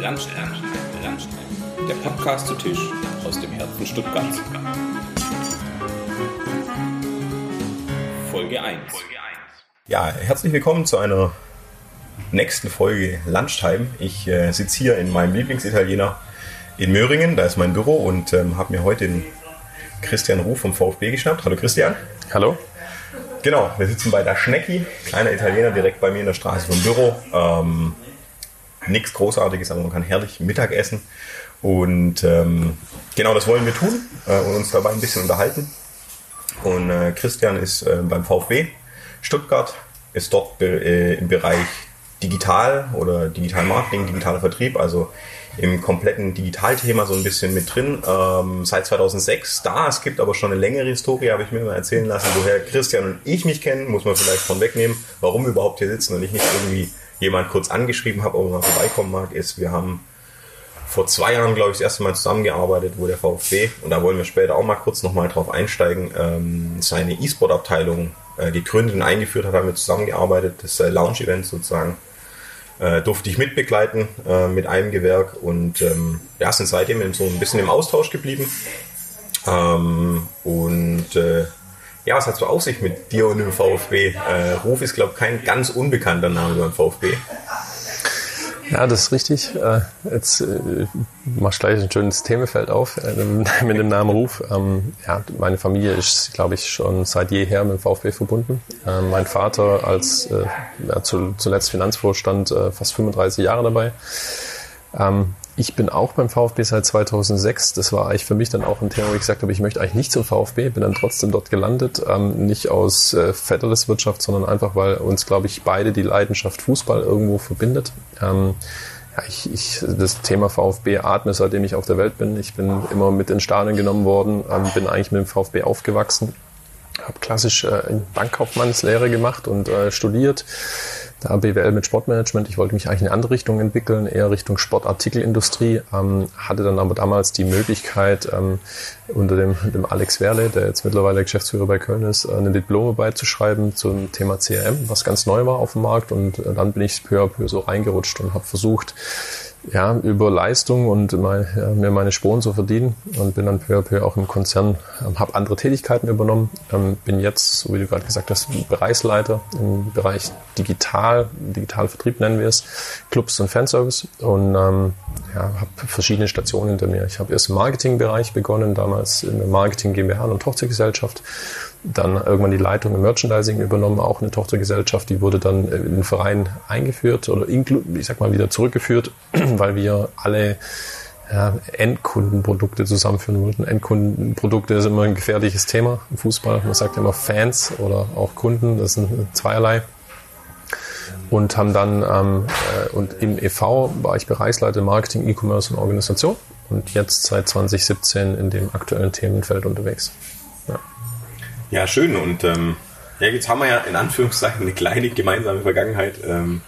Landstein. Der Podcast zu Tisch aus dem Herzen Stuttgarts. Folge 1. Ja, herzlich willkommen zu einer nächsten Folge Lunchtime. Ich äh, sitze hier in meinem Lieblingsitaliener in Möhringen, da ist mein Büro und ähm, habe mir heute den Christian Ruf vom VfB geschnappt. Hallo Christian. Hallo. Genau, wir sitzen bei der Schnecki, kleiner Italiener direkt bei mir in der Straße vom Büro. Ähm, Nichts Großartiges, aber man kann herrlich Mittag essen. Und ähm, genau das wollen wir tun äh, und uns dabei ein bisschen unterhalten. Und äh, Christian ist äh, beim VfB Stuttgart, ist dort äh, im Bereich Digital oder Digital Marketing, digitaler Vertrieb, also im kompletten Digitalthema so ein bisschen mit drin. Ähm, seit 2006 da. Es gibt aber schon eine längere Historie, habe ich mir mal erzählen lassen, woher Christian und ich mich kennen, muss man vielleicht von wegnehmen, warum wir überhaupt hier sitzen und ich nicht irgendwie jemand kurz angeschrieben habe, ob er mal vorbeikommen mag, ist, wir haben vor zwei Jahren, glaube ich, das erste Mal zusammengearbeitet, wo der VfB, und da wollen wir später auch mal kurz nochmal drauf einsteigen, ähm, seine E-Sport-Abteilung äh, gegründet und eingeführt hat, haben wir zusammengearbeitet, das äh, Launch-Event sozusagen äh, durfte ich mitbegleiten äh, mit einem Gewerk und ähm, ja, sind seitdem so ein bisschen im Austausch geblieben. Ähm, und äh, ja, was hat so auf sich mit dir und dem VfB? Äh, Ruf ist, glaube ich, kein ganz unbekannter Name beim VfB. Ja, das ist richtig. Äh, jetzt äh, machst gleich ein schönes Themenfeld auf äh, mit dem Namen Ruf. Ähm, ja, meine Familie ist, glaube ich, schon seit jeher mit dem VfB verbunden. Ähm, mein Vater als ja, zuletzt Finanzvorstand fast 35 Jahre dabei. Ähm, ich bin auch beim VfB seit 2006. Das war eigentlich für mich dann auch ein Thema, wo ich gesagt habe, ich möchte eigentlich nicht zum VfB, bin dann trotzdem dort gelandet. Ähm, nicht aus äh, Wirtschaft, sondern einfach, weil uns, glaube ich, beide die Leidenschaft Fußball irgendwo verbindet. Ähm, ja, ich, ich, das Thema VfB atme, seitdem ich auf der Welt bin. Ich bin immer mit in Stadion genommen worden, ähm, bin eigentlich mit dem VfB aufgewachsen, habe klassisch äh, Bankkaufmannslehre gemacht und äh, studiert da BWL mit Sportmanagement. Ich wollte mich eigentlich in eine andere Richtung entwickeln, eher Richtung Sportartikelindustrie. Ähm, hatte dann aber damals die Möglichkeit, ähm, unter dem, dem Alex Werle, der jetzt mittlerweile Geschäftsführer bei Köln ist, äh, eine Diplome beizuschreiben zum Thema CRM, was ganz neu war auf dem Markt. Und äh, dann bin ich peu à peu so reingerutscht und habe versucht, ja, über Leistung und mein, ja, mir meine Sporen zu verdienen und bin dann peu à peu auch im Konzern, ähm, habe andere Tätigkeiten übernommen, ähm, bin jetzt, so wie du gerade gesagt hast, Bereichsleiter im Bereich Digital, Digitalvertrieb nennen wir es, Clubs und Fanservice und ähm, ja, habe verschiedene Stationen hinter mir. Ich habe erst im Marketingbereich begonnen, damals in der Marketing GmbH und Tochtergesellschaft dann irgendwann die Leitung im Merchandising übernommen, auch eine Tochtergesellschaft, die wurde dann in den Verein eingeführt oder ich sag mal wieder zurückgeführt, weil wir alle ja, Endkundenprodukte zusammenführen wollten. Endkundenprodukte ist immer ein gefährliches Thema im Fußball. Man sagt ja immer Fans oder auch Kunden, das sind zweierlei. Und haben dann ähm, äh, und im EV war ich Bereichsleiter Marketing, E-Commerce und Organisation und jetzt seit 2017 in dem aktuellen Themenfeld unterwegs. Ja, schön. Und ähm, ja, jetzt haben wir ja in Anführungszeichen eine kleine gemeinsame Vergangenheit. Ähm,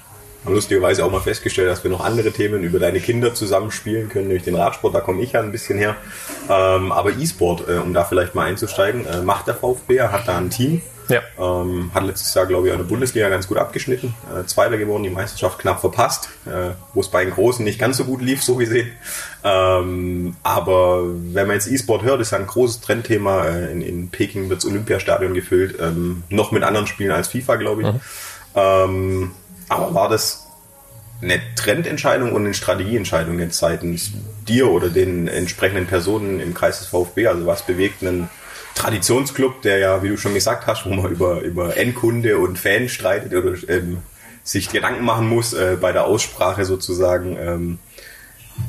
haben lustigerweise auch mal festgestellt, dass wir noch andere Themen über deine Kinder zusammenspielen können, nämlich den Radsport, da komme ich ja ein bisschen her. Ähm, aber E-Sport, äh, um da vielleicht mal einzusteigen, äh, macht der VfB, hat da ein Team. Ja. Ähm, hat letztes Jahr, glaube ich, in der Bundesliga ganz gut abgeschnitten. Äh, Zweiter geworden, die Meisterschaft knapp verpasst, äh, wo es bei den Großen nicht ganz so gut lief, so gesehen. Ähm, aber wenn man jetzt E-Sport hört, ist ja ein großes Trendthema. Äh, in, in Peking wird das Olympiastadion gefüllt, ähm, noch mit anderen Spielen als FIFA, glaube ich. Mhm. Ähm, aber war das eine Trendentscheidung und eine Strategieentscheidung jetzt seitens dir oder den entsprechenden Personen im Kreis des VfB? Also was bewegt einen Traditionsclub, der ja, wie du schon gesagt hast, wo man über, über Endkunde und Fan streitet oder ähm, sich Gedanken machen muss äh, bei der Aussprache sozusagen. Ähm,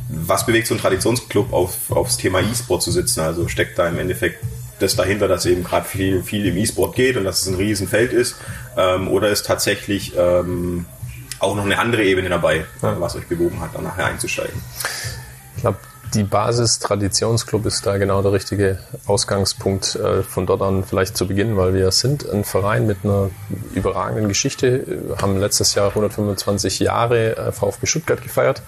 was bewegt so ein Traditionsclub auf, aufs Thema E-Sport zu sitzen? Also steckt da im Endeffekt das dahinter, dass eben gerade viel, viel im E-Sport geht und dass es ein Riesenfeld ist? Ähm, oder ist tatsächlich ähm, auch noch eine andere Ebene dabei, ja. was euch bewogen hat, da nachher einzusteigen? Ich glaube, die Basis Traditionsclub ist da genau der richtige Ausgangspunkt, äh, von dort an vielleicht zu beginnen, weil wir sind ein Verein mit einer überragenden Geschichte, haben letztes Jahr 125 Jahre äh, VfB Stuttgart gefeiert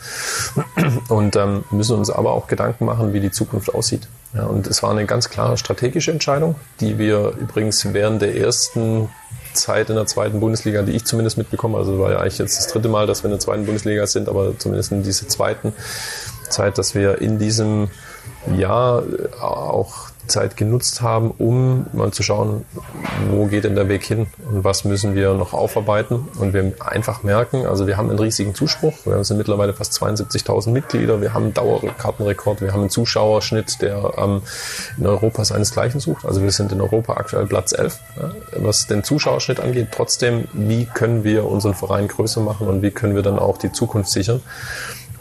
und ähm, müssen uns aber auch Gedanken machen, wie die Zukunft aussieht. Und es war eine ganz klare strategische Entscheidung, die wir übrigens während der ersten Zeit in der zweiten Bundesliga, die ich zumindest mitbekomme. Also war ja eigentlich jetzt das dritte Mal, dass wir in der zweiten Bundesliga sind, aber zumindest in dieser zweiten Zeit, dass wir in diesem Jahr auch Zeit genutzt haben, um mal zu schauen, wo geht denn der Weg hin und was müssen wir noch aufarbeiten. Und wir einfach merken, also wir haben einen riesigen Zuspruch. Wir sind mittlerweile fast 72.000 Mitglieder. Wir haben einen Dauerkartenrekord. Wir haben einen Zuschauerschnitt, der ähm, in Europa seinesgleichen sucht. Also wir sind in Europa aktuell Platz 11, ja, was den Zuschauerschnitt angeht. Trotzdem, wie können wir unseren Verein größer machen und wie können wir dann auch die Zukunft sichern?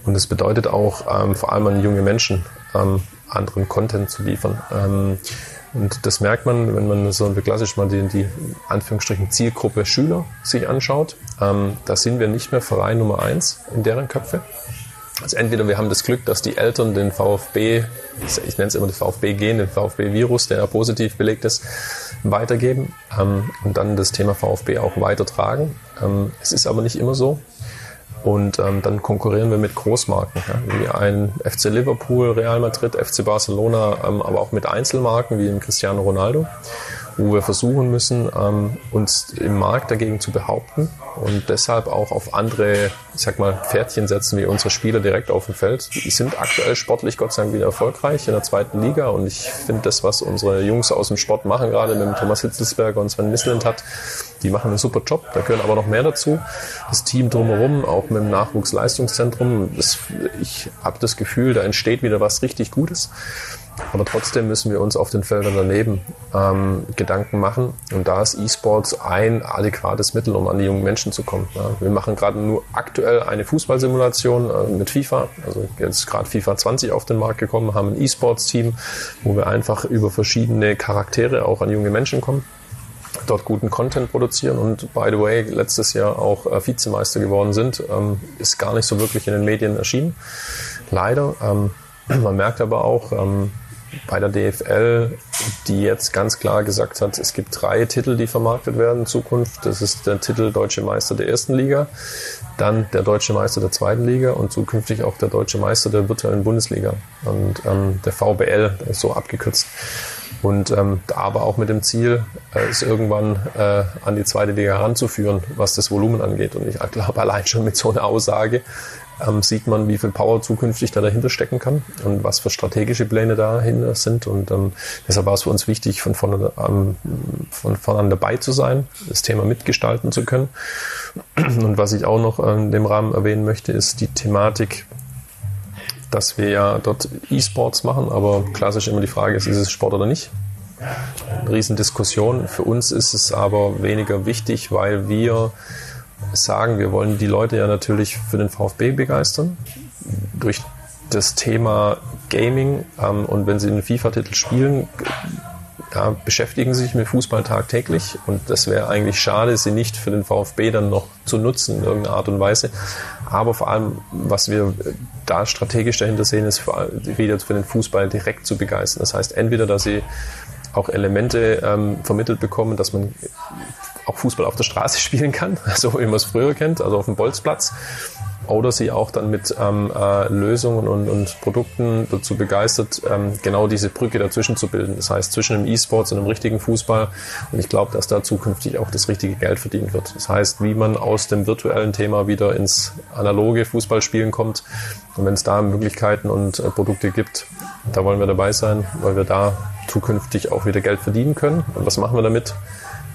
Und das bedeutet auch ähm, vor allem an junge Menschen ähm, anderen Content zu liefern. Ähm, und das merkt man, wenn man so klassisch mal die, die Anführungsstrichen Zielgruppe Schüler sich anschaut. Ähm, da sind wir nicht mehr Verein Nummer eins in deren Köpfe. Also entweder wir haben das Glück, dass die Eltern den VfB, ich nenne es immer den VfB-Gen, den VfB-Virus, der ja positiv belegt ist, weitergeben ähm, und dann das Thema VfB auch weitertragen. Ähm, es ist aber nicht immer so. Und ähm, dann konkurrieren wir mit Großmarken, ja, wie ein FC Liverpool, Real Madrid, FC Barcelona, ähm, aber auch mit Einzelmarken wie im Cristiano Ronaldo wo wir versuchen müssen, ähm, uns im Markt dagegen zu behaupten und deshalb auch auf andere, ich sag mal, Pferdchen setzen wie unsere Spieler direkt auf dem Feld. Die sind aktuell sportlich Gott sei Dank wieder erfolgreich in der zweiten Liga und ich finde das, was unsere Jungs aus dem Sport machen, gerade mit dem Thomas Hitzelsberger und Sven Misselend hat, die machen einen super Job. Da gehören aber noch mehr dazu. Das Team drumherum, auch mit dem Nachwuchsleistungszentrum, das, ich habe das Gefühl, da entsteht wieder was richtig Gutes. Aber trotzdem müssen wir uns auf den Feldern daneben ähm, Gedanken machen. Und da ist E-Sports ein adäquates Mittel, um an die jungen Menschen zu kommen. Ja, wir machen gerade nur aktuell eine Fußballsimulation äh, mit FIFA. Also jetzt gerade FIFA 20 auf den Markt gekommen, haben ein E-Sports-Team, wo wir einfach über verschiedene Charaktere auch an junge Menschen kommen dort guten Content produzieren und by the way letztes Jahr auch äh, Vizemeister geworden sind, ähm, ist gar nicht so wirklich in den Medien erschienen. Leider. Ähm, man merkt aber auch, ähm, bei der DFL, die jetzt ganz klar gesagt hat, es gibt drei Titel, die vermarktet werden in Zukunft. Das ist der Titel Deutsche Meister der ersten Liga, dann der Deutsche Meister der zweiten Liga und zukünftig auch der Deutsche Meister der virtuellen Bundesliga. Und ähm, der VBL so abgekürzt. Und ähm, aber auch mit dem Ziel, äh, es irgendwann äh, an die zweite Liga heranzuführen, was das Volumen angeht. Und ich glaube, allein schon mit so einer Aussage ähm, sieht man, wie viel Power zukünftig da dahinter stecken kann und was für strategische Pläne dahinter sind. Und ähm, deshalb war es für uns wichtig, von vorne, ähm, von vorne an dabei zu sein, das Thema mitgestalten zu können. Und was ich auch noch in dem Rahmen erwähnen möchte, ist die Thematik, dass wir ja dort E-Sports machen, aber klassisch immer die Frage ist, ist es Sport oder nicht? Eine Riesendiskussion. Für uns ist es aber weniger wichtig, weil wir sagen, wir wollen die Leute ja natürlich für den VfB begeistern. Durch das Thema Gaming ähm, und wenn sie einen FIFA-Titel spielen, ja, beschäftigen sich mit Fußball tagtäglich und das wäre eigentlich schade, sie nicht für den VfB dann noch zu nutzen in irgendeiner Art und Weise. Aber vor allem, was wir da strategisch dahinter sehen, ist wieder für den Fußball direkt zu begeistern. Das heißt, entweder, dass sie auch Elemente ähm, vermittelt bekommen, dass man auch Fußball auf der Straße spielen kann, so wie man es früher kennt, also auf dem Bolzplatz. Oder sie auch dann mit ähm, äh, Lösungen und, und Produkten dazu begeistert, ähm, genau diese Brücke dazwischen zu bilden. Das heißt, zwischen dem E-Sports und dem richtigen Fußball. Und ich glaube, dass da zukünftig auch das richtige Geld verdient wird. Das heißt, wie man aus dem virtuellen Thema wieder ins analoge Fußballspielen kommt. Und wenn es da Möglichkeiten und äh, Produkte gibt, da wollen wir dabei sein, weil wir da zukünftig auch wieder Geld verdienen können. Und was machen wir damit?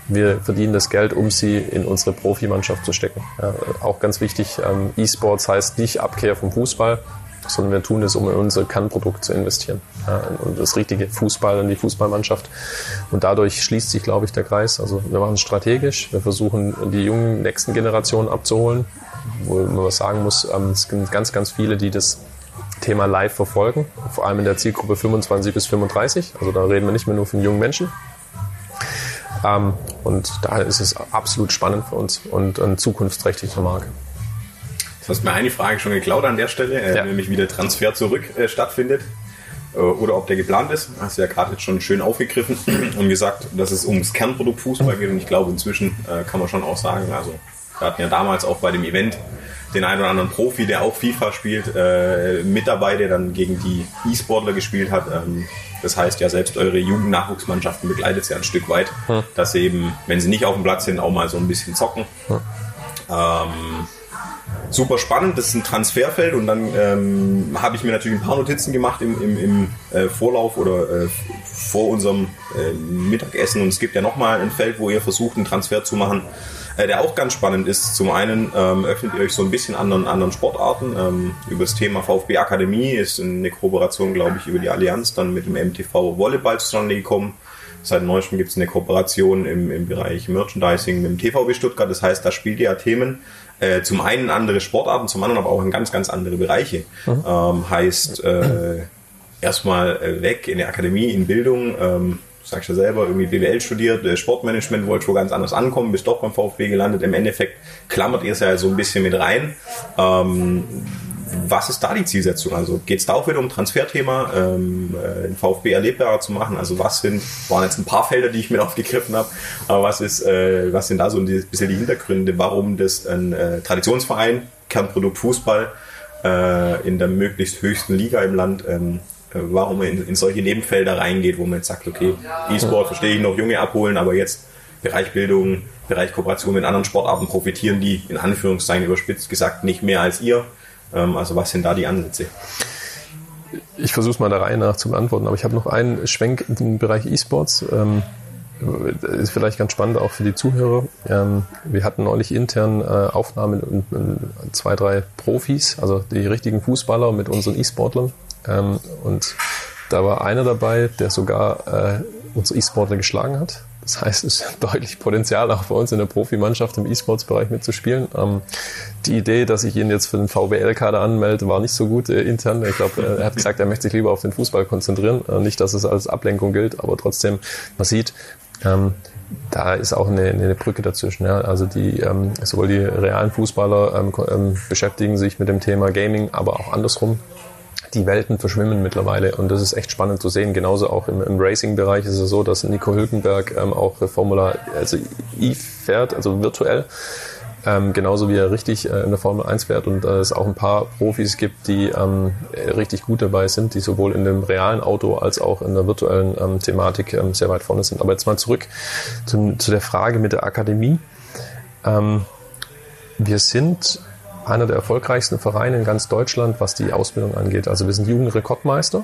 Wir verdienen das Geld, um sie in unsere Profimannschaft zu stecken. Ja, auch ganz wichtig, ähm, E-Sports heißt nicht Abkehr vom Fußball, sondern wir tun es, um in unser Kernprodukt zu investieren. Ja, und das richtige Fußball in die Fußballmannschaft. Und dadurch schließt sich, glaube ich, der Kreis. Also wir machen es strategisch, wir versuchen die jungen nächsten Generationen abzuholen, wo man was sagen muss, ähm, es gibt ganz, ganz viele, die das Thema live verfolgen, vor allem in der Zielgruppe 25 bis 35. Also da reden wir nicht mehr nur von jungen Menschen, und daher ist es absolut spannend für uns und ein zukunftsträchtiger Marke. Du hast mir eine Frage schon geklaut an der Stelle, äh, ja. nämlich wie der Transfer zurück äh, stattfindet äh, oder ob der geplant ist. Hast du ja gerade jetzt schon schön aufgegriffen und gesagt, dass es ums Kernprodukt Fußball geht und ich glaube inzwischen kann man schon auch sagen, also Wir hatten ja damals auch bei dem Event den einen oder anderen Profi, der auch FIFA spielt, mit dabei, der dann gegen die E-Sportler gespielt hat. Das heißt ja, selbst eure Jugendnachwuchsmannschaften begleitet es ja ein Stück weit, hm. dass sie eben, wenn sie nicht auf dem Platz sind, auch mal so ein bisschen zocken. Hm. Ähm, super spannend, das ist ein Transferfeld und dann ähm, habe ich mir natürlich ein paar Notizen gemacht im, im, im äh, Vorlauf oder äh, vor unserem äh, Mittagessen und es gibt ja nochmal ein Feld, wo ihr versucht, einen Transfer zu machen, äh, der auch ganz spannend ist. Zum einen ähm, öffnet ihr euch so ein bisschen anderen, anderen Sportarten. Ähm, über das Thema VfB Akademie ist eine Kooperation, glaube ich, über die Allianz dann mit dem MTV Volleyball zustande gekommen. Seit neuestem gibt es eine Kooperation im, im Bereich Merchandising mit dem TVB Stuttgart. Das heißt, da spielt ihr ja Themen, äh, zum einen andere Sportarten, zum anderen aber auch in ganz, ganz andere Bereiche. Mhm. Ähm, heißt äh, erstmal äh, weg in der Akademie, in Bildung. Ähm, sagst ja selber, irgendwie BWL studiert, äh, Sportmanagement, wollte wo ganz anders ankommen, bist doch beim VfB gelandet. Im Endeffekt klammert ihr es ja so ein bisschen mit rein. Ähm, was ist da die Zielsetzung? Also geht es da auch wieder um Transferthema, ähm, äh, den VfB erlebbarer zu machen? Also was sind, waren jetzt ein paar Felder, die ich mir aufgegriffen habe, aber was ist, äh, was sind da so ein bisschen die Hintergründe, warum das ein äh, Traditionsverein, Kernprodukt Fußball, äh, in der möglichst höchsten Liga im Land, ähm, äh, warum man in, in solche Nebenfelder reingeht, wo man jetzt sagt, okay, E-Sport verstehe ich noch, Junge abholen, aber jetzt Bereich Bildung, Bereich Kooperation mit anderen Sportarten profitieren die, in Anführungszeichen überspitzt gesagt, nicht mehr als ihr. Ähm, also was sind da die Ansätze? Ich versuche es mal der Reihe nach zu beantworten, aber ich habe noch einen Schwenk im Bereich E-Sports. Ähm, ist vielleicht ganz spannend auch für die Zuhörer. Ähm, wir hatten neulich intern äh, Aufnahmen mit zwei, drei Profis, also die richtigen Fußballer mit unseren E-Sportlern. Ähm, und da war einer dabei, der sogar äh, unsere E-Sportler geschlagen hat. Das heißt, es ist deutlich Potenzial auch bei uns in der Profimannschaft im E-Sports-Bereich mitzuspielen. Ähm, die Idee, dass ich ihn jetzt für den VBL-Kader anmelde, war nicht so gut äh, intern. Ich glaube, er hat gesagt, er möchte sich lieber auf den Fußball konzentrieren. Äh, nicht, dass es als Ablenkung gilt, aber trotzdem, man sieht, ähm, da ist auch eine, eine Brücke dazwischen. Ja. Also die ähm, sowohl die realen Fußballer ähm, ähm beschäftigen sich mit dem Thema Gaming, aber auch andersrum die Welten verschwimmen mittlerweile und das ist echt spannend zu sehen. Genauso auch im, im Racing-Bereich ist es so, dass Nico Hülkenberg ähm, auch Formula also E fährt, also virtuell. Ähm, genauso wie er richtig äh, in der Formel 1 fährt und äh, es auch ein paar Profis gibt, die ähm, richtig gut dabei sind, die sowohl in dem realen Auto als auch in der virtuellen ähm, Thematik ähm, sehr weit vorne sind. Aber jetzt mal zurück zum, zu der Frage mit der Akademie. Ähm, wir sind einer der erfolgreichsten Vereine in ganz Deutschland, was die Ausbildung angeht. Also wir sind Jugendrekordmeister.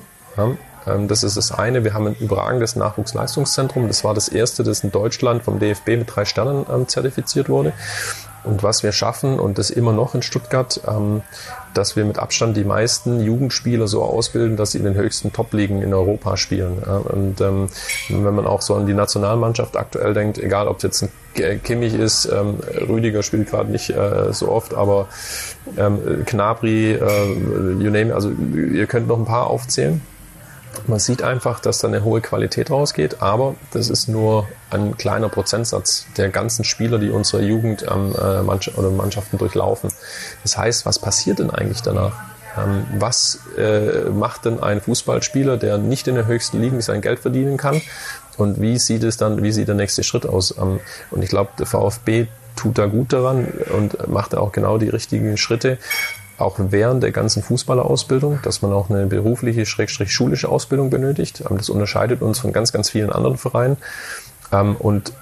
Ähm, das ist das eine. Wir haben ein überragendes Nachwuchsleistungszentrum. Das war das erste, das in Deutschland vom DFB mit drei Sternen ähm, zertifiziert wurde. Und was wir schaffen, und das immer noch in Stuttgart, ähm, dass wir mit Abstand die meisten Jugendspieler so ausbilden, dass sie in den höchsten Top-Ligen in Europa spielen. Und wenn man auch so an die Nationalmannschaft aktuell denkt, egal ob es jetzt ein Kimmich ist, Rüdiger spielt gerade nicht äh, so oft, aber Knabri, äh, you name, also ihr könnt noch ein paar aufzählen man sieht einfach, dass da eine hohe Qualität rausgeht, aber das ist nur ein kleiner Prozentsatz der ganzen Spieler, die unsere Jugend ähm, äh, oder Mannschaften durchlaufen. Das heißt, was passiert denn eigentlich danach? Ähm, was äh, macht denn ein Fußballspieler, der nicht in der höchsten Liga sein Geld verdienen kann? Und wie sieht es dann, wie sieht der nächste Schritt aus? Ähm, und ich glaube, der VfB tut da gut daran und macht da auch genau die richtigen Schritte, auch während der ganzen Fußballerausbildung, dass man auch eine berufliche, schrägstrich schulische Ausbildung benötigt. Das unterscheidet uns von ganz, ganz vielen anderen Vereinen. Ähm, und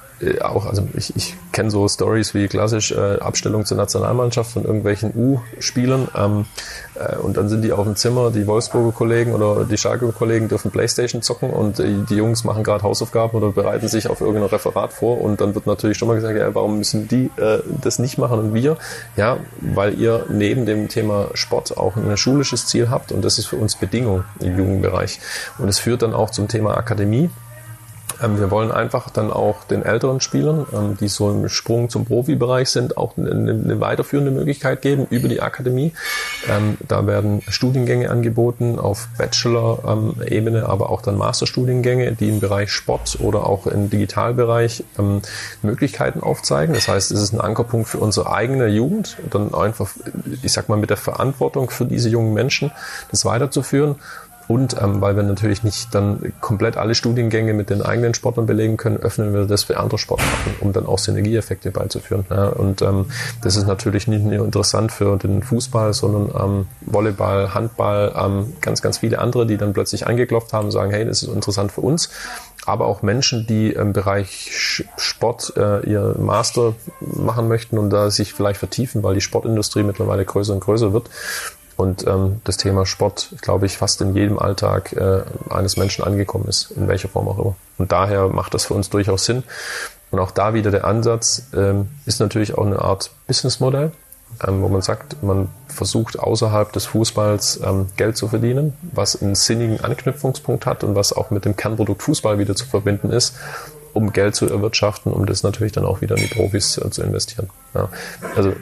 auch, also ich, ich kenne so Stories wie klassisch äh, Abstellung zur Nationalmannschaft von irgendwelchen U-Spielern ähm, äh, und dann sind die auf dem Zimmer, die Wolfsburger Kollegen oder die Schalke Kollegen dürfen Playstation zocken und äh, die Jungs machen gerade Hausaufgaben oder bereiten sich auf irgendein Referat vor und dann wird natürlich schon mal gesagt, ja, warum müssen die äh, das nicht machen und wir? Ja, weil ihr neben dem Thema Sport auch ein schulisches Ziel habt und das ist für uns Bedingung im Jugendbereich und es führt dann auch zum Thema Akademie wir wollen einfach dann auch den älteren Spielern, ähm, die so im Sprung zum Profibereich sind, auch eine, eine weiterführende Möglichkeit geben über die Akademie. Ähm, da werden Studiengänge angeboten auf Bachelor-Ebene, aber auch dann Masterstudiengänge, die im Bereich Sport oder auch im Digitalbereich Möglichkeiten aufzeigen. Das heißt, es ist ein Ankerpunkt für unsere eigene Jugend, dann einfach, ich sag mal, mit der Verantwortung für diese jungen Menschen, das weiterzuführen Und ähm, weil wir natürlich nicht dann komplett alle Studiengänge mit den eigenen Sportlern belegen können, öffnen wir das für andere Sportarten, um dann auch Synergieeffekte beizuführen. Ja, und ähm, das ist natürlich nicht nur interessant für den Fußball, sondern ähm, Volleyball, Handball, ähm, ganz, ganz viele andere, die dann plötzlich angeklopft haben und sagen, hey, das ist interessant für uns aber auch Menschen, die im Bereich Sport äh, ihr Master machen möchten und da sich vielleicht vertiefen, weil die Sportindustrie mittlerweile größer und größer wird und ähm, das Thema Sport, glaube ich, fast in jedem Alltag äh, eines Menschen angekommen ist, in welcher Form auch immer. Und daher macht das für uns durchaus Sinn. Und auch da wieder der Ansatz ähm, ist natürlich auch eine Art Businessmodell, ähm, wo man sagt, man versucht außerhalb des Fußballs ähm, Geld zu verdienen, was einen sinnigen Anknüpfungspunkt hat und was auch mit dem Kernprodukt Fußball wieder zu verbinden ist, um Geld zu erwirtschaften, um das natürlich dann auch wieder in die Profis äh, zu investieren. Ja. Also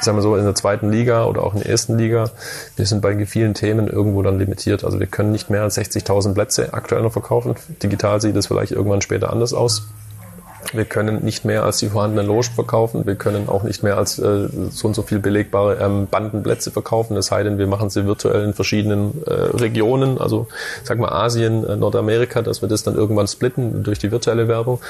sagen wir so, in der zweiten Liga oder auch in der ersten Liga, wir sind bei vielen Themen irgendwo dann limitiert. Also wir können nicht mehr als 60.000 Plätze aktuell noch verkaufen. Digital sieht es vielleicht irgendwann später anders aus. Wir können nicht mehr als die vorhandenen Logen verkaufen. Wir können auch nicht mehr als äh, so und so viel belegbare ähm, Bandenplätze verkaufen. Sei denn, wir machen sie virtuell in verschiedenen äh, Regionen, also sag mal Asien, äh, Nordamerika, dass wir das dann irgendwann splitten durch die virtuelle Werbung.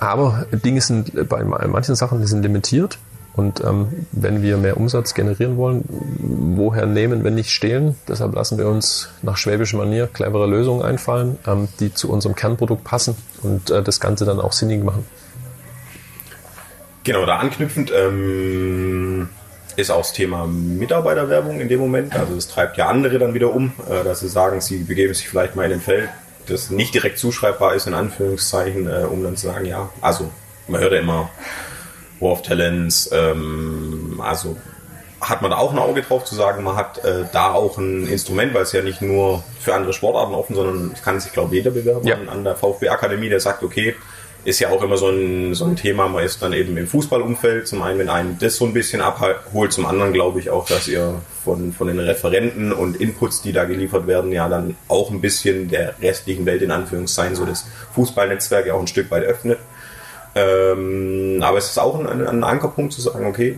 Aber Dinge sind bei manchen Sachen, die sind limitiert. Und ähm, wenn wir mehr Umsatz generieren wollen, woher nehmen, wenn nicht stehlen? Deshalb lassen wir uns nach schwäbischer Manier clevere Lösungen einfallen, ähm, die zu unserem Kernprodukt passen und äh, das Ganze dann auch sinnig machen. Genau, da anknüpfend ähm, ist auch das Thema Mitarbeiterwerbung in dem Moment. Also es treibt ja andere dann wieder um, äh, dass sie sagen, sie begeben sich vielleicht mal in ein Feld, das nicht direkt zuschreibbar ist, in Anführungszeichen, äh, um dann zu sagen, ja, also man hört ja immer, War of Talents, ähm, also hat man da auch ein Auge drauf zu sagen, man hat äh, da auch ein Instrument, weil es ja nicht nur für andere Sportarten offen, sondern es kann sich, glaube ich, jeder bewerben ja. an der VfB-Akademie, der sagt, okay, ist ja auch immer so ein, so ein Thema, man ist dann eben im Fußballumfeld, zum einen, wenn einen das so ein bisschen abholt, zum anderen glaube ich auch, dass ihr von, von den Referenten und Inputs, die da geliefert werden, ja dann auch ein bisschen der restlichen Welt in Anführungszeichen so das Fußballnetzwerk ja auch ein Stück weit öffnet. Ähm, aber es ist auch ein, ein, Ankerpunkt zu sagen, okay,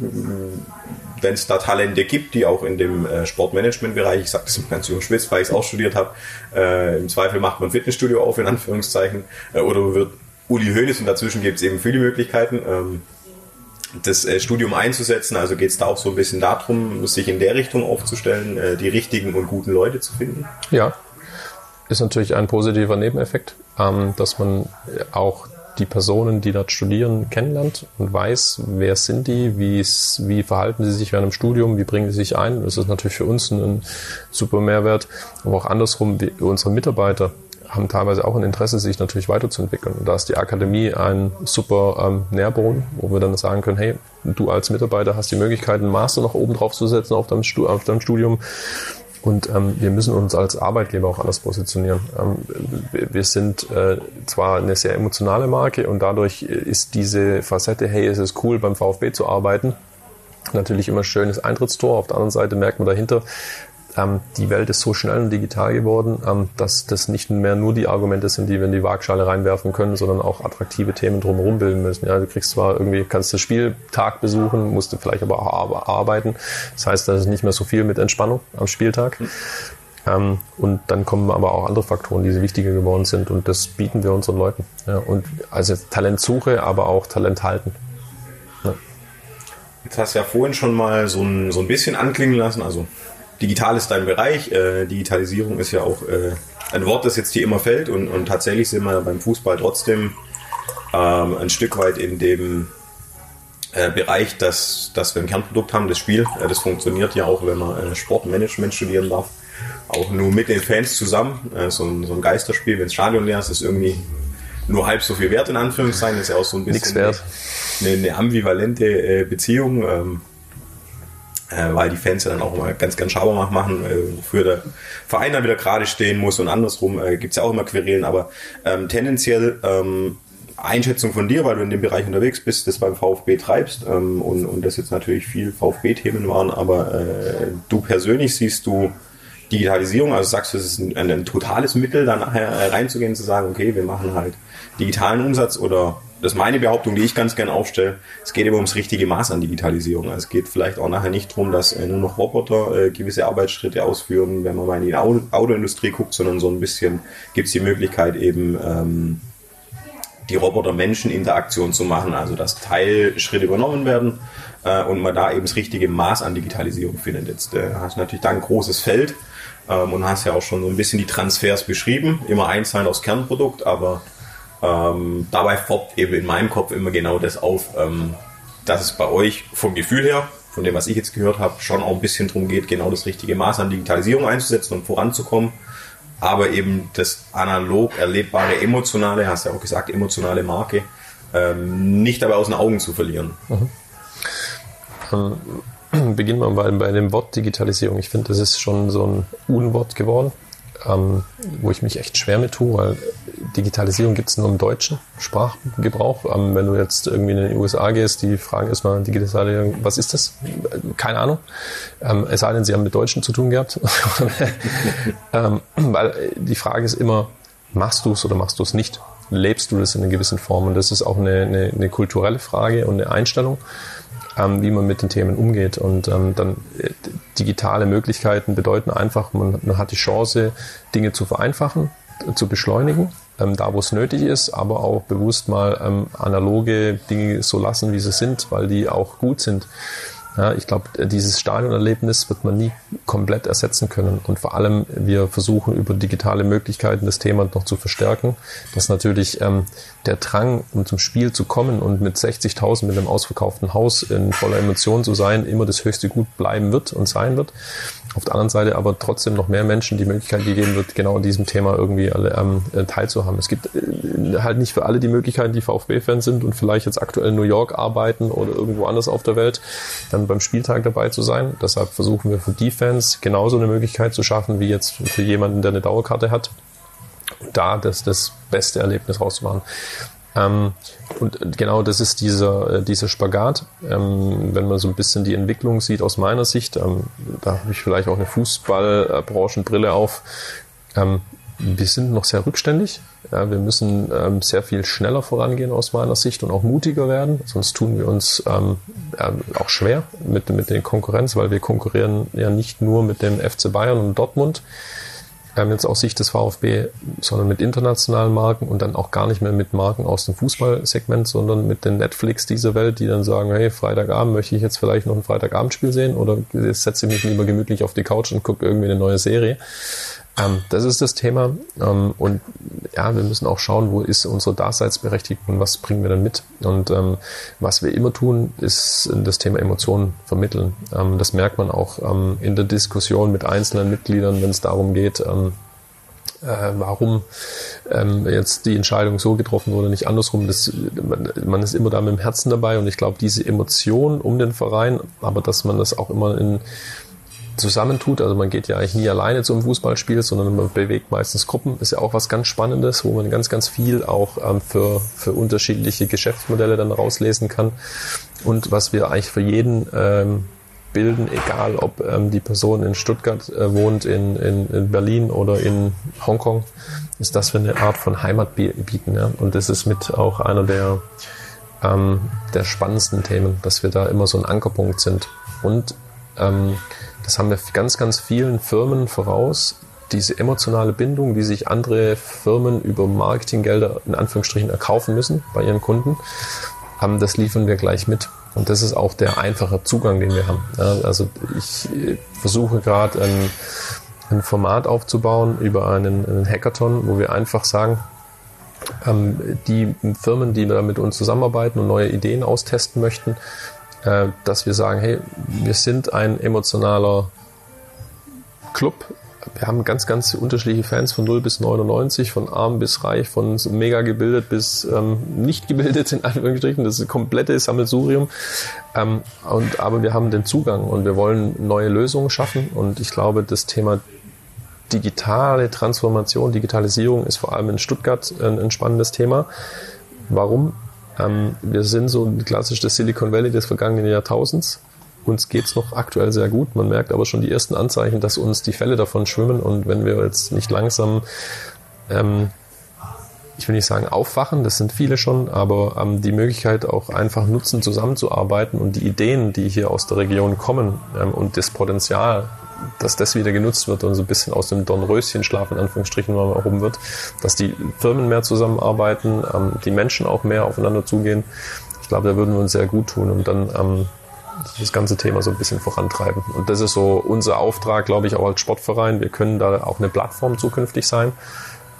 wenn es da Talente gibt, die auch in dem äh, Sportmanagement-Bereich, ich sage das ganz überspitzt, weil ich es auch studiert habe, äh, im Zweifel macht man Fitnessstudio auf, in Anführungszeichen, äh, oder wird Uli Hoeneß und dazwischen gibt es eben viele Möglichkeiten. Ähm, das äh, Studium einzusetzen, also geht es da auch so ein bisschen darum, sich in der Richtung aufzustellen, äh, die richtigen und guten Leute zu finden? Ja, ist natürlich ein positiver Nebeneffekt, ähm, dass man auch die Personen, die dort studieren, kennenlernt und weiß, wer sind die, wie, wie verhalten sie sich während dem Studium, wie bringen sie sich ein. Das ist natürlich für uns ein, super Mehrwert. Aber auch andersrum, unsere Mitarbeiter haben teilweise auch ein Interesse, sich natürlich weiterzuentwickeln. Und da ist die Akademie ein super ähm, Nährboden, wo wir dann sagen können, hey, du als Mitarbeiter hast die Möglichkeit, einen Master noch oben drauf zu setzen auf deinem, auf deinem Studium und ähm, wir müssen uns als Arbeitgeber auch anders positionieren. Ähm, wir sind äh, zwar eine sehr emotionale Marke und dadurch ist diese Facette, hey, es ist cool, beim VfB zu arbeiten, natürlich immer schönes Eintrittstor. Auf der anderen Seite merkt man dahinter, ähm, die Welt ist so schnell und digital geworden, ähm, dass das nicht mehr nur die Argumente sind, die wir in die Waagschale reinwerfen können, sondern auch attraktive Themen drumherum bilden müssen. Ja, du kriegst zwar irgendwie, kannst du Spieltag besuchen, musst du vielleicht aber auch arbeiten. Das heißt, da ist nicht mehr so viel mit Entspannung am Spieltag. Mhm. Ähm, und dann kommen aber auch andere Faktoren, die wichtiger geworden sind und das bieten wir unseren Leuten. Ja, und also Talentsuche, aber auch Talent halten. Jetzt hast du ja vorhin schon mal so ein, so ein bisschen anklingen lassen, also digital ist dein Bereich. Äh, Digitalisierung ist ja auch äh, ein Wort, das jetzt hier immer fällt und, und tatsächlich sind wir beim Fußball trotzdem ähm, ein Stück weit in dem äh, Bereich, dass, dass wir ein Kernprodukt haben, das Spiel. Äh, das funktioniert ja auch, wenn man äh, Sportmanagement studieren darf. Auch nur mit den Fans zusammen. Äh, so, ein, so ein Geisterspiel, wenn das Stadion leer ist, ist irgendwie nur halb so viel wert in Anführungszeichen. Das ist ja auch so ein bisschen eine, eine, ambivalente Beziehung. Ähm, äh, weil die Fans ja dann auch immer ganz, ganz Schabermacht machen, äh, wofür der Verein dann wieder gerade stehen muss und andersrum äh, gibt es ja auch immer Querelen, aber ähm, tendenziell ähm, Einschätzung von dir, weil du in dem Bereich unterwegs bist, das beim VfB treibst ähm, und, und das jetzt natürlich viel VfB-Themen waren, aber äh, du persönlich siehst du Digitalisierung, also sagst du, es ist ein, ein, ein totales Mittel, da nachher äh, reinzugehen, zu sagen, okay, wir machen halt digitalen Umsatz oder das ist meine Behauptung, die ich ganz gern aufstelle. Es geht immer ums richtige Maß an Digitalisierung. Also es geht vielleicht auch nachher nicht darum, dass äh, nur noch Roboter äh, gewisse Arbeitsschritte ausführen, wenn man mal in die Auto Autoindustrie guckt, sondern so ein bisschen gibt es die Möglichkeit eben ähm, die Roboter-Menschen-Interaktion zu machen, also dass Teilschritte übernommen werden äh, und man da eben das richtige Maß an Digitalisierung findet. Jetzt äh, hast du natürlich da ein großes Feld ähm, und hast ja auch schon so ein bisschen die Transfers beschrieben, immer einzeln aufs Kernprodukt, aber ähm, dabei poppt eben in meinem Kopf immer genau das auf, ähm, dass es bei euch vom Gefühl her, von dem, was ich jetzt gehört habe, schon auch ein bisschen darum geht, genau das richtige Maß an Digitalisierung einzusetzen und voranzukommen. Aber eben das analog erlebbare, emotionale, hast ja auch gesagt, emotionale Marke, ähm, nicht dabei aus den Augen zu verlieren. Mhm. Ähm, beginnen wir mal bei dem Wort Digitalisierung. Ich finde, das ist schon so ein Unwort geworden ähm, wo ich mich echt schwer mit tue, weil Digitalisierung gibt es nur im deutschen Sprachgebrauch. Ähm, wenn du jetzt irgendwie in den USA gehst, die fragen erstmal Digitalisierung, was ist das? Keine Ahnung. Ähm, es sei denn, sie haben mit Deutschen zu tun gehabt. ähm, weil die Frage ist immer, machst du es oder machst du es nicht? Lebst du das in einer gewissen Form? Und das ist auch eine, eine, eine kulturelle Frage und eine Einstellung ähm, wie man mit den Themen umgeht. Und ähm, dann äh, digitale Möglichkeiten bedeuten einfach, man, man, hat die Chance, Dinge zu vereinfachen, zu beschleunigen, ähm, da wo es nötig ist, aber auch bewusst mal ähm, analoge Dinge so lassen, wie sie sind, weil die auch gut sind. Ja, ich glaube, dieses Stadionerlebnis wird man nie komplett ersetzen können. Und vor allem, wir versuchen über digitale Möglichkeiten das Thema noch zu verstärken, dass natürlich ähm, der Drang, um zum Spiel zu kommen und mit 60.000 mit einem ausverkauften Haus in voller Emotion zu sein, immer das höchste Gut bleiben wird und sein wird. Auf der anderen Seite aber trotzdem noch mehr Menschen die Möglichkeit gegeben wird, genau an diesem Thema irgendwie alle, ähm, äh, teilzuhaben. Es gibt äh, halt nicht für alle die Möglichkeit, die VfB-Fans sind und vielleicht jetzt aktuell in New York arbeiten oder irgendwo anders auf der Welt, dann beim Spieltag dabei zu sein. Deshalb versuchen wir für die Fans genauso eine Möglichkeit zu schaffen, wie jetzt für jemanden, der eine Dauerkarte hat, da das, das beste Erlebnis rauszumachen. Ähm, und genau das ist dieser, äh, dieser Spagat. Ähm, wenn man so ein bisschen die Entwicklung sieht aus meiner Sicht, ähm, da habe ich vielleicht auch eine Fußballbranchenbrille auf. Ähm, wir sind noch sehr rückständig. Ja, wir müssen ähm, sehr viel schneller vorangehen aus meiner Sicht und auch mutiger werden. Sonst tun wir uns ähm, äh, auch schwer mit, mit der Konkurrenz, weil wir konkurrieren ja nicht nur mit dem FC Bayern und Dortmund, ähm, jetzt aus Sicht des VfB, sondern mit internationalen Marken und dann auch gar nicht mehr mit Marken aus dem Fußballsegment, sondern mit den Netflix dieser Welt, die dann sagen, hey, Freitagabend möchte ich jetzt vielleicht noch ein Freitagabendspiel sehen oder setze ich mich lieber gemütlich auf die Couch und gucke irgendwie eine neue Serie. Ähm, das ist das Thema. Ähm, und ja, wir müssen auch schauen, wo ist unsere Daseinsberechtigung und was bringen wir dann mit. Und ähm, was wir immer tun, ist das Thema Emotionen vermitteln. Ähm, das merkt man auch ähm, in der Diskussion mit einzelnen Mitgliedern, wenn es darum geht, ähm, äh, warum ähm, jetzt die Entscheidung so getroffen wurde, nicht andersrum. Das, man, man ist immer da mit dem Herzen dabei und ich glaube, diese Emotion um den Verein, aber dass man das auch immer in zusammentut. Also man geht ja eigentlich nie alleine zum Fußballspiel, sondern man bewegt meistens Gruppen. Ist ja auch was ganz Spannendes, wo man ganz, ganz viel auch ähm, für, für unterschiedliche Geschäftsmodelle dann rauslesen kann. Und was wir eigentlich für jeden ähm, bilden, egal ob ähm, die Person in Stuttgart äh, wohnt, in, in, in Berlin oder in Hongkong, ist das für eine Art von Heimat bieten. Ja? Und das ist mit auch einer der, ähm, der spannendsten Themen, dass wir da immer so ein Ankerpunkt sind. Und ähm, das haben wir ganz, ganz vielen Firmen voraus. Diese emotionale Bindung, die sich andere Firmen über Marketinggelder in Anführungsstrichen erkaufen müssen bei ihren Kunden, das liefern wir gleich mit. Und das ist auch der einfache Zugang, den wir haben. also ich äh, versuche gerade ein, ein, Format aufzubauen über einen, einen Hackathon, wo wir einfach sagen, ähm, die Firmen, die da mit uns zusammenarbeiten und neue Ideen austesten möchten, äh, dass wir sagen, hey, wir sind ein emotionaler Club. Wir haben ganz, ganz unterschiedliche Fans von 0 bis 99, von arm bis reich, von mega gebildet bis ähm, nicht gebildet, in Anführungsstrichen. Das ist ein komplettes Sammelsurium. Ähm, und, aber wir haben den Zugang und wir wollen neue Lösungen schaffen. Und ich glaube, das Thema digitale Transformation, Digitalisierung ist vor allem in Stuttgart ein, ein spannendes Thema. Warum? Ähm, wir sind so klassisch das Silicon Valley des vergangenen Jahrtausends. Uns geht's noch aktuell sehr gut. Man merkt aber schon die ersten Anzeichen, dass uns die Fälle davon schwimmen. Und wenn wir jetzt nicht langsam ähm, ich will nicht sagen aufwachen, das sind viele schon, aber ähm, die Möglichkeit auch einfach nutzen, zusammenzuarbeiten und die Ideen, die hier aus der Region kommen ähm, und das Potenzial, dass das wieder genutzt wird und so ein bisschen aus dem Dornröschenschlaf in Anführungsstrichen mal erhoben wird, dass die Firmen mehr zusammenarbeiten, ähm, die Menschen auch mehr aufeinander zugehen. Ich glaube, da würden wir uns sehr gut tun und dann ähm, das ganze Thema so ein bisschen vorantreiben. Und das ist so unser Auftrag, glaube ich, auch als Sportverein. Wir können da auch eine Plattform zukünftig sein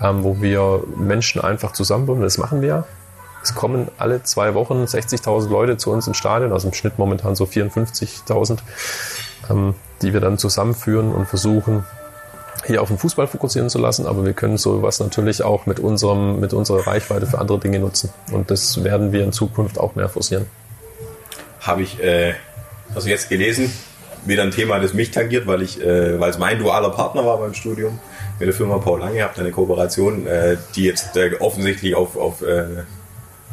ähm, wo wir Menschen einfach zusammenbringen. Das machen wir. Es kommen alle zwei Wochen 60.000 Leute zu uns ins Stadion, also im Schnitt momentan so 54.000, ähm, die wir dann zusammenführen und versuchen, hier auf den Fußball fokussieren zu lassen, aber wir können sowas natürlich auch mit unserem, mit unserer Reichweite für andere Dinge nutzen. Und das werden wir in Zukunft auch mehr forcieren. Habe ich äh, also jetzt gelesen, wieder ein Thema, das mich tangiert, weil ich, äh, weil es mein dualer Partner war beim Studium mit der Firma Paul Lange, habt eine Kooperation, äh, die jetzt äh, offensichtlich auf, auf äh,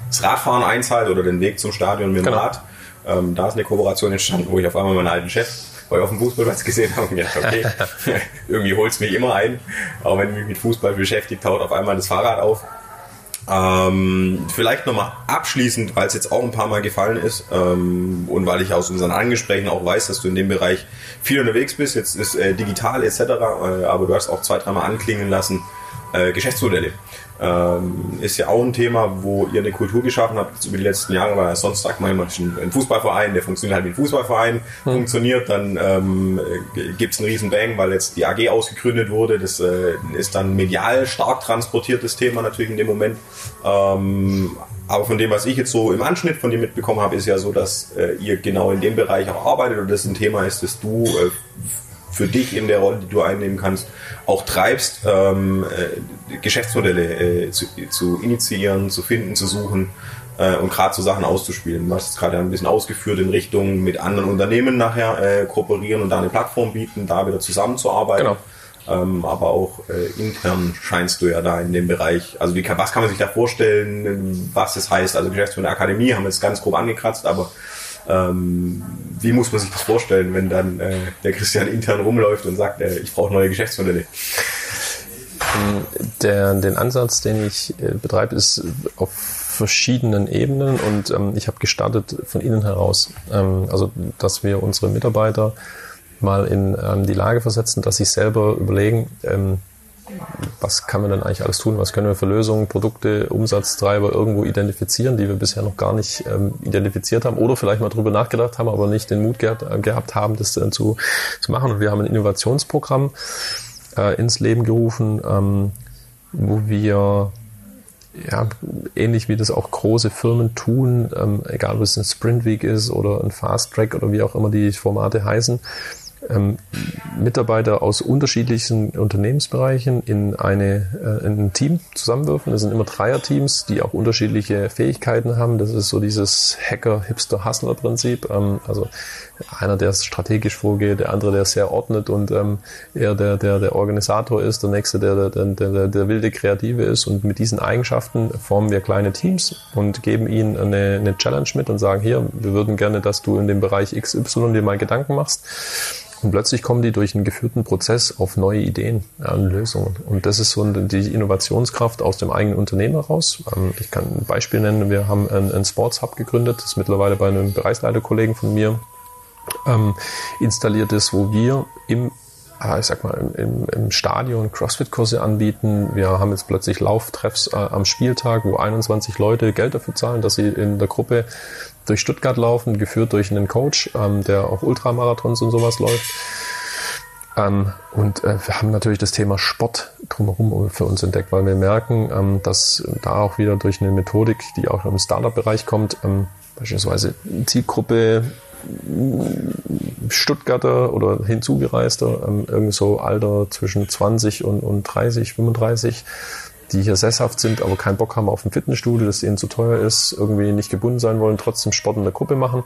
das Radfahren einzahlt oder den Weg zum Stadion mit dem genau. Rad. Ähm, da ist eine Kooperation entstanden, wo ich auf einmal meinen alten Chef bei auf dem Fußballplatz gesehen habe und gedacht, okay, irgendwie holt es mich immer ein, auch wenn ich mich mit Fußball beschäftigt, haut auf einmal das Fahrrad auf. Ähm, vielleicht nochmal abschließend, weil es jetzt auch ein paar Mal gefallen ist ähm, und weil ich aus unseren Angesprächen auch weiß, dass du in dem Bereich viel unterwegs bist, jetzt ist äh, digital etc., äh, aber du hast auch zwei, dreimal anklingen lassen, äh, Geschäftsmodelle. Ähm, ist ja auch ein Thema, wo ihr eine Kultur geschaffen habt über die letzten Jahre, weil sonst sagt man immer, ein Fußballverein, der funktioniert halt wie ein Fußballverein, hm. funktioniert, dann ähm, gibt es einen riesen Bang, weil jetzt die AG ausgegründet wurde, das äh, ist dann medial stark transportiertes Thema natürlich in dem Moment. Ähm, aber von dem, was ich jetzt so im Anschnitt von dir mitbekommen habe, ist ja so, dass äh, ihr genau in dem Bereich auch arbeitet und das ein Thema ist, das du äh, für dich in der Rolle, die du einnehmen kannst, auch treibst, ähm, äh, Geschäftsmodelle äh, zu, zu, initiieren, zu finden, zu suchen äh, und gerade so Sachen auszuspielen. Du hast es gerade ein bisschen ausgeführt in Richtung mit anderen Unternehmen nachher äh, kooperieren und da eine Plattform bieten, da wieder zusammenzuarbeiten. Genau. Ähm, aber auch äh, intern scheinst du ja da in dem Bereich. Also wie kann, was kann man sich da vorstellen, was es heißt? Also Geschäftsmodell Akademie haben wir jetzt ganz grob angekratzt, aber ähm, wie muss man sich das vorstellen, wenn dann äh, der Christian intern rumläuft und sagt, äh, ich brauche neue Geschäftsmodelle? Der, den Ansatz, den ich äh, betreibe, ist auf verschiedenen Ebenen und ähm, ich habe gestartet von innen heraus. Ähm, also, dass wir unsere Mitarbeiter mal in ähm, die Lage versetzen, dass sie selber überlegen, ähm, was kann man denn eigentlich alles tun? Was können wir für Lösungen, Produkte, Umsatztreiber irgendwo identifizieren, die wir bisher noch gar nicht ähm, identifiziert haben oder vielleicht mal drüber nachgedacht haben, aber nicht den Mut gehabt, äh, gehabt haben, das äh, zu, zu machen. Und wir haben ein Innovationsprogramm äh, ins Leben gerufen, ähm, wo wir ja, ähnlich wie das auch große Firmen tun, ähm, egal ob es ein Sprint Week ist oder ein Fast Track oder wie auch immer die Formate heißen, ähm, Mitarbeiter aus unterschiedlichen Unternehmensbereichen in, eine, äh, in ein Team zusammenwürfen. Das sind immer Dreierteams, die auch unterschiedliche Fähigkeiten haben. Das ist so dieses Hacker-Hipster-Hustler-Prinzip. Ähm, also einer, der strategisch vorgeht, der andere, der sehr ordnet und ähm, eher der, der, der Organisator ist, der nächste, der, der, der, der, wilde Kreative ist. Und mit diesen Eigenschaften formen wir kleine Teams und geben ihnen eine, eine Challenge mit und sagen, hier, wir würden gerne, dass du in dem Bereich XY dir mal Gedanken machst. Und plötzlich kommen die durch einen geführten Prozess auf neue Ideen an Lösungen. Und das ist so die Innovationskraft aus dem eigenen Unternehmen heraus. Ähm, ich kann ein Beispiel nennen. Wir haben einen Sports Hub gegründet, das ist mittlerweile bei einem Bereichsleiterkollegen von mir ähm, installiert ist, wo wir im ah, ich sag mal, im, im Stadion CrossFit-Kurse anbieten. Wir haben jetzt plötzlich Lauftreffs äh, am Spieltag, wo 21 Leute Geld dafür zahlen, dass sie in der Gruppe durch Stuttgart laufen, geführt durch einen Coach, ähm, der auch Ultramarathons und sowas läuft. Ähm, und äh, wir haben natürlich das Thema Sport drumherum für uns entdeckt, weil wir merken, ähm, dass da auch wieder durch eine Methodik, die auch im Startup-Bereich kommt, ähm, beispielsweise Zielgruppe Stuttgarter oder Hinzugereister, ähm, irgendwie so Alter zwischen 20 und, und 30, 35, die hier sesshaft sind, aber keinen Bock haben auf ein Fitnessstudio, das ihnen zu teuer ist, irgendwie nicht gebunden sein wollen, trotzdem Sport in der Gruppe machen.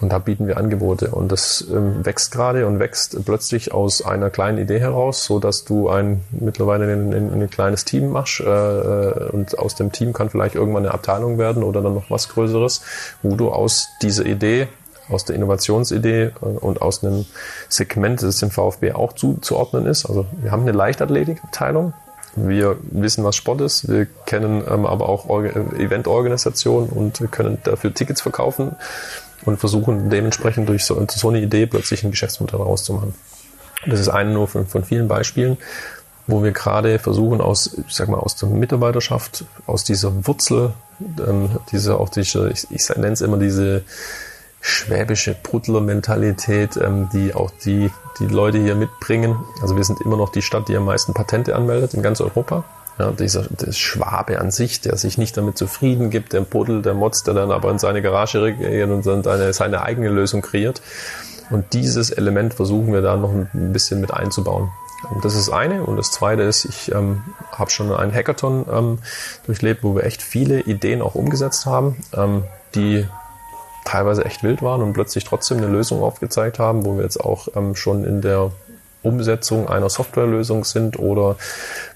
Und da bieten wir Angebote. Und das ähm, wächst gerade und wächst plötzlich aus einer kleinen Idee heraus, so dass du ein mittlerweile ein, ein, ein kleines Team machst äh, äh, und aus dem Team kann vielleicht irgendwann eine Abteilung werden oder dann noch was Größeres, wo du aus dieser Idee aus der Innovationsidee äh, und aus einem Segment, das im VfB auch zuzuordnen ist. Also wir haben eine Leichtathletikabteilung, Wir wissen, was Sport ist. Wir kennen ähm, aber auch Eventorganisation und können dafür Tickets verkaufen und versuchen dementsprechend durch so, so eine Idee plötzlich ein Geschäftsmodell rauszumachen. Das ist eine nur von, von vielen Beispielen, wo wir gerade versuchen, aus, ich sag mal, aus der Mitarbeiterschaft, aus dieser Wurzel, ähm, diese, auch diese, ich, ich nenne es immer diese schwäbische Bruttler-Mentalität, ähm, die auch die, die Leute hier mitbringen. Also wir sind immer noch die Stadt, die am meisten Patente anmeldet in ganz Europa. Ja, dieser der Schwabe an sich, der sich nicht damit zufrieden gibt, der Buddel, der Motz, der dann aber in seine Garage geht und dann seine, seine eigene Lösung kreiert. Und dieses Element versuchen wir da noch ein bisschen mit einzubauen. Und das ist eine. Und das zweite ist, ich ähm, habe schon einen Hackathon ähm, durchlebt, wo wir echt viele Ideen auch umgesetzt haben, ähm, die teilweise echt wild waren und plötzlich trotzdem eine Lösung aufgezeigt haben, wo wir jetzt auch ähm, schon in der Umsetzung einer Softwarelösung sind oder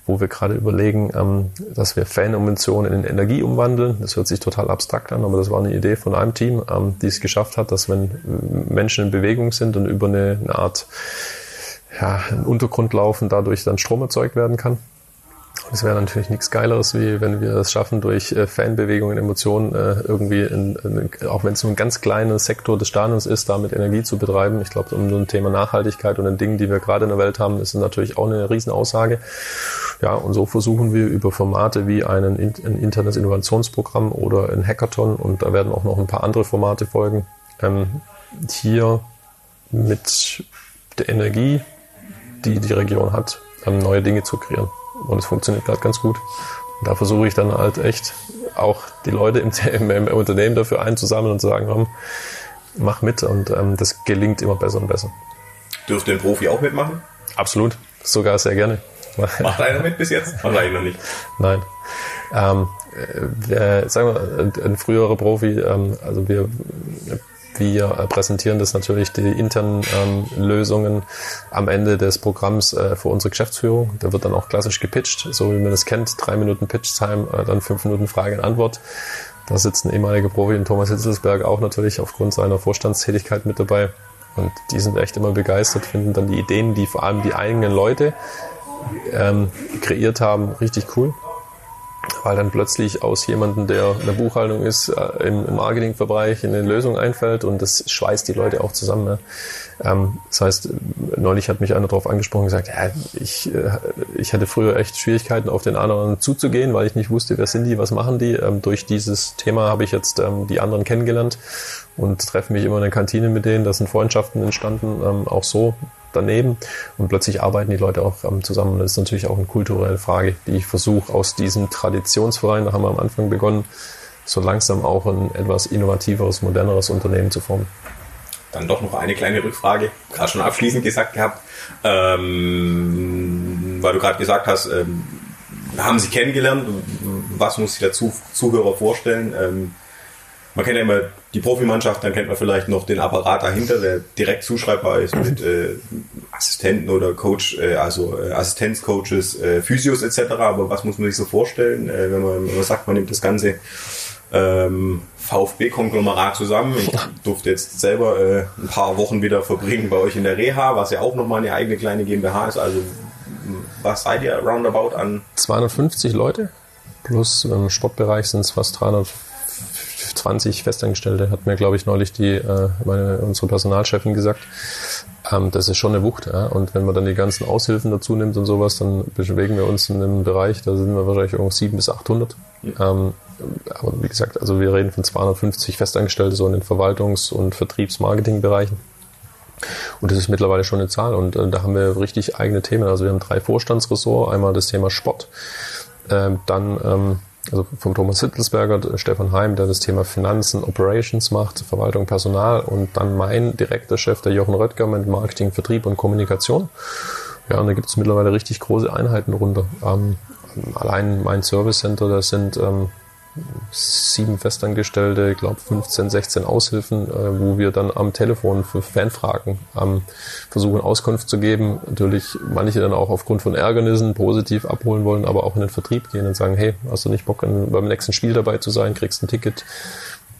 wo wir gerade überlegen, ähm, dass wir Fanemissionen in Energie umwandeln. Das hört sich total abstrakt an, aber das war eine Idee von einem Team, ähm, die es geschafft hat, dass wenn Menschen in Bewegung sind und über eine, eine Art ja, einen Untergrund laufen, dadurch dann Strom erzeugt werden kann. Es wäre natürlich nichts Geileres, wie wenn wir es schaffen, durch äh, Fanbewegungen, Emotionen äh, irgendwie, in, in, auch wenn es nur ein ganz kleiner Sektor des Stadions ist, damit Energie zu betreiben. Ich glaube, um so ein Thema Nachhaltigkeit und ein Ding, die wir gerade in der Welt haben, ist natürlich auch eine Riesenaussage. Ja, und so versuchen wir über Formate wie einen, ein internes Innovationsprogramm oder ein Hackathon und da werden auch noch ein paar andere Formate folgen, ähm, hier mit der Energie, die die Region hat, ähm, neue Dinge zu kreieren. Und es funktioniert gerade ganz gut. Und da versuche ich dann halt echt auch die Leute im, im, im Unternehmen dafür einzusammeln und zu sagen, komm, mach mit. Und ähm, das gelingt immer besser und besser. Dürfte ein Profi auch mitmachen? Absolut. Sogar sehr gerne. Macht einer mit bis jetzt? Wahrscheinlich noch nicht. Nein. Ähm, äh, sagen wir, ein, früherer Profi, ähm, also wir wir präsentieren das natürlich die internen ähm, Lösungen am Ende des Programms äh, für unsere Geschäftsführung. Da wird dann auch klassisch gepitcht, so wie man das kennt. Drei Minuten Pitch-Time, äh, dann fünf Minuten Frage und Antwort. Da sitzt ein ehemaliger Profi, Thomas Hitzelsberg, auch natürlich aufgrund seiner Vorstandstätigkeit mit dabei. Und die sind echt immer begeistert, finden dann die Ideen, die vor allem die eigenen Leute ähm, kreiert haben, richtig cool weil dann plötzlich aus jemandem, der in der Buchhaltung ist, äh, im, Marketingbereich eine Lösung einfällt und das schweißt die Leute auch zusammen. Ähm, das heißt, neulich hat mich einer darauf angesprochen und gesagt, ja, ich, äh, ich hatte früher echt Schwierigkeiten, auf den anderen zuzugehen, weil ich nicht wusste, wer sind die, was machen die. Ähm, durch dieses Thema habe ich jetzt ähm, die anderen kennengelernt und treffe mich immer in der Kantine mit denen. Da sind Freundschaften entstanden, auch so daneben und plötzlich arbeiten die Leute auch ähm, zusammen. Das ist natürlich auch eine kulturelle Frage, die ich versuche aus diesem Traditionsverein, da haben wir am Anfang begonnen, so langsam auch ein etwas innovativeres, moderneres Unternehmen zu formen. Dann doch noch eine kleine Rückfrage, gerade schon abschließend gesagt gehabt, ähm, weil du gerade gesagt hast, ähm, haben Sie kennengelernt, was muss sich der Zuhörer vorstellen? Ähm, man kennt ja immer die Profimannschaft, dann kennt man vielleicht noch den Apparat dahinter, der direkt zuschreibbar ist mit äh, Assistenten oder Coach, äh, also äh, Assistenzcoaches, äh, Physios etc. Aber was muss man sich so vorstellen, äh, wenn, man, wenn man sagt, man nimmt das ganze ähm, VfB-Konglomerat zusammen. Ich durfte jetzt selber äh, ein paar Wochen wieder verbringen bei euch in der Reha, was ja auch nochmal eine eigene kleine GmbH ist. Also was seid ihr roundabout an? 250 Leute plus im Sportbereich sind es fast 300 20 Festangestellte, hat mir, glaube ich, neulich die, äh, meine, unsere Personalchefin gesagt. Ähm, das ist schon eine Wucht. Ja? Und wenn man dann die ganzen Aushilfen dazu nimmt und sowas, dann bewegen wir uns in einem Bereich, da sind wir wahrscheinlich irgendwo 700 bis 800. Ähm, aber wie gesagt, also wir reden von 250 Festangestellte so in den Verwaltungs- und Vertriebs-Marketing-Bereichen. Und das ist mittlerweile schon eine Zahl und äh, da haben wir richtig eigene Themen. Also wir haben drei Vorstandsressorts, einmal das Thema Sport, äh, dann ähm, also vom Thomas Hittelsberger, Stefan Heim, der das Thema Finanzen, Operations macht, Verwaltung, Personal und dann mein direkter Chef, der Jochen Röttger mit Marketing, Vertrieb und Kommunikation. Ja, und da gibt es mittlerweile richtig große Einheiten runter. Ähm, allein mein Service Center, das sind ähm, sieben Festangestellte, ich glaube 15, 16 Aushilfen, äh, wo wir dann am Telefon für Fanfragen ähm, versuchen Auskunft zu geben. Natürlich manche dann auch aufgrund von Ärgernissen positiv abholen wollen, aber auch in den Vertrieb gehen und sagen, hey, hast du nicht Bock beim nächsten Spiel dabei zu sein, kriegst ein Ticket.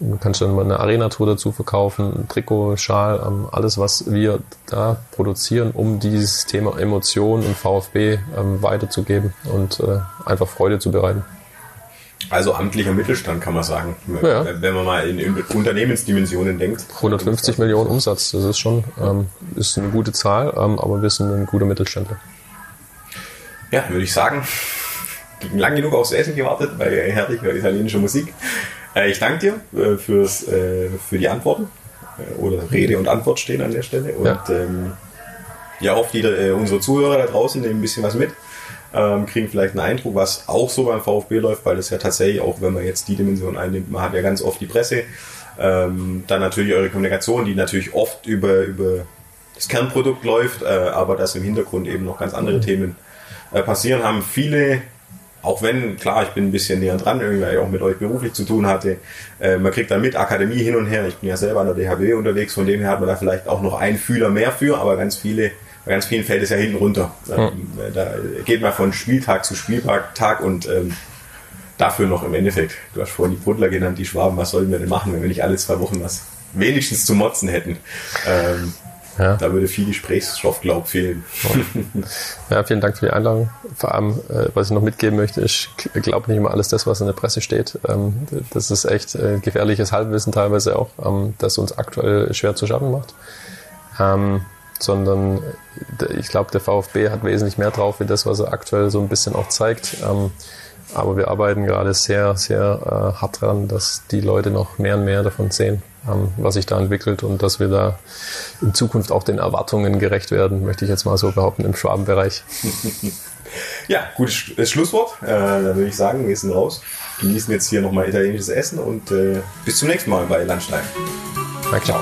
Du kannst dann mal eine Arena-Tour dazu verkaufen, ein Trikot, Schal, ähm, alles, was wir da produzieren, um dieses Thema Emotion und VfB ähm, weiterzugeben und äh, einfach Freude zu bereiten. Also amtlicher Mittelstand kann man sagen, ja. wenn man mal in, in, Unternehmensdimensionen denkt. 150 Millionen Umsatz, das ist schon ähm, ist eine gute Zahl, ähm, aber wir sind ein guter Mittelständler. Ja, würde ich sagen, lang genug aufs Essen gewartet bei herrlicher italienischer Musik. Äh, ich danke dir äh, fürs, äh, für die Antworten. Äh, oder Rede und Antwort stehen an der Stelle. Und ja, ähm, ja hoffe, die, äh, unsere Zuhörer da draußen nehmen ein bisschen was mit ähm, kriegen vielleicht einen Eindruck, was auch so beim VfB läuft, weil es ja tatsächlich, auch wenn man jetzt die Dimension einnimmt, man hat ja ganz oft die Presse, ähm, dann natürlich eure Kommunikation, die natürlich oft über, über das Kernprodukt läuft, äh, aber dass im Hintergrund eben noch ganz andere Themen äh, passieren, haben viele auch wenn, klar, ich bin ein bisschen näher dran, irgendwie auch mit euch beruflich zu tun hatte, äh, man kriegt dann mit Akademie hin und her. Ich bin ja selber an der DHB unterwegs, von dem her hat man da vielleicht auch noch einen Fühler mehr für, aber ganz viele bei ganz vielen fällt es ja hinten runter. Mhm. Da geht man von Spieltag zu Spieltag und ähm, dafür noch im Endeffekt, du hast vorhin die Brudler genannt, die Schwaben, was sollen wir denn machen, wenn wir nicht alle zwei Wochen was wenigstens zu motzen hätten. Ähm, ja. Da würde viel Gesprächsstoff, glaub fehlen. Ja, vielen Dank für die Einladung. Vor allem, äh, was ich noch mitgeben möchte, ich glaube nicht immer alles das, was in der Presse steht. Ähm, das ist echt äh, gefährliches Halbwissen teilweise auch, ähm, das uns aktuell schwer zu schaffen macht. Ähm, sondern äh, ich glaube, der VfB hat wesentlich mehr drauf, wie das, was er aktuell so ein bisschen auch zeigt. Ähm, aber wir arbeiten gerade sehr, sehr äh, hart dran, dass die Leute noch mehr und mehr davon sehen, ähm, was sich da entwickelt und dass wir da in Zukunft auch den Erwartungen gerecht werden, möchte ich jetzt mal so behaupten, im Schwabenbereich. ja, gutes Schlusswort. Äh, da würde ich sagen, wir sind raus. Genießen jetzt hier nochmal italienisches Essen und äh, bis zum nächsten Mal bei Landstein. Danke. Ciao.